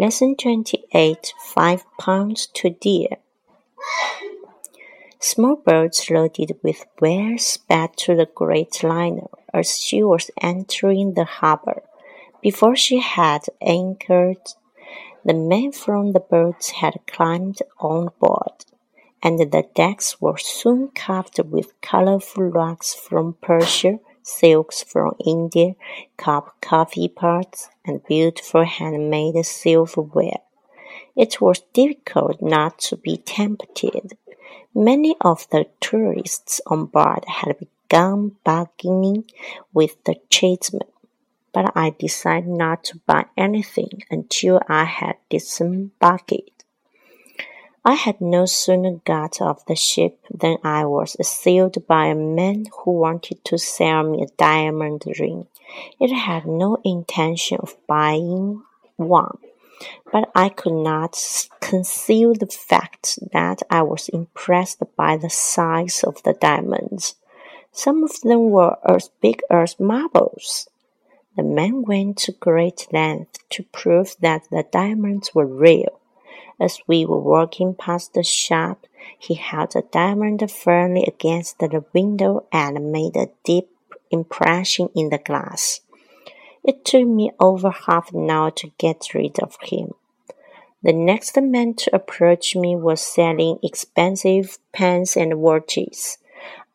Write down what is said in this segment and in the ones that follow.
Lesson 28 Five Pounds too Dear. Small boats loaded with wares sped to the great liner as she was entering the harbor. Before she had anchored, the men from the boats had climbed on board, and the decks were soon covered with colorful rugs from Persia silks from India, cup coffee pots, and beautiful handmade silverware. It was difficult not to be tempted. Many of the tourists on board had begun bargaining with the tradesmen, but I decided not to buy anything until I had disembarked. I had no sooner got off the ship than I was assailed by a man who wanted to sell me a diamond ring. It had no intention of buying one, but I could not conceal the fact that I was impressed by the size of the diamonds. Some of them were as big as marbles. The man went to great lengths to prove that the diamonds were real. As we were walking past the shop, he held a diamond firmly against the window and made a deep impression in the glass. It took me over half an hour to get rid of him. The next man to approach me was selling expensive pens and watches.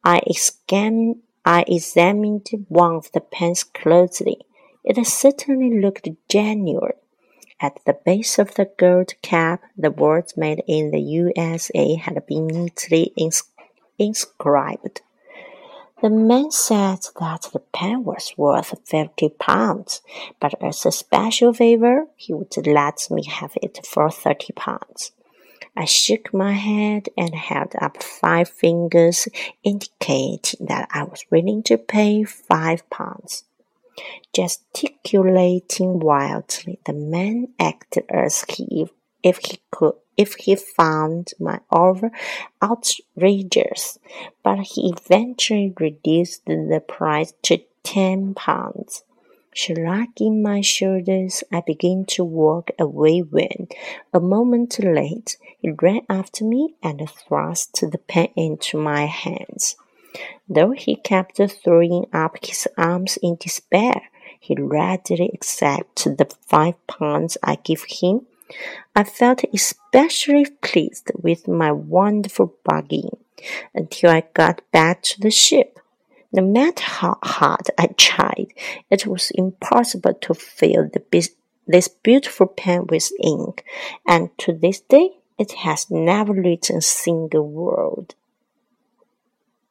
I examined, I examined one of the pens closely. It certainly looked genuine. At the base of the gold cap, the words made in the USA had been neatly ins inscribed. The man said that the pen was worth fifty pounds, but as a special favor, he would let me have it for thirty pounds. I shook my head and held up five fingers, indicating that I was willing to pay five pounds. Gesticulating wildly, the man acted as if, if he could if he found my offer outrageous, but he eventually reduced the price to ten pounds. Shrugging my shoulders, I began to walk away when, a moment late, he ran after me and thrust the pen into my hands. Though he kept throwing up his arms in despair, he readily accepted the five pounds I gave him. I felt especially pleased with my wonderful bargain until I got back to the ship. No matter how hard I tried, it was impossible to fill the, this beautiful pen with ink, and to this day it has never written a single word.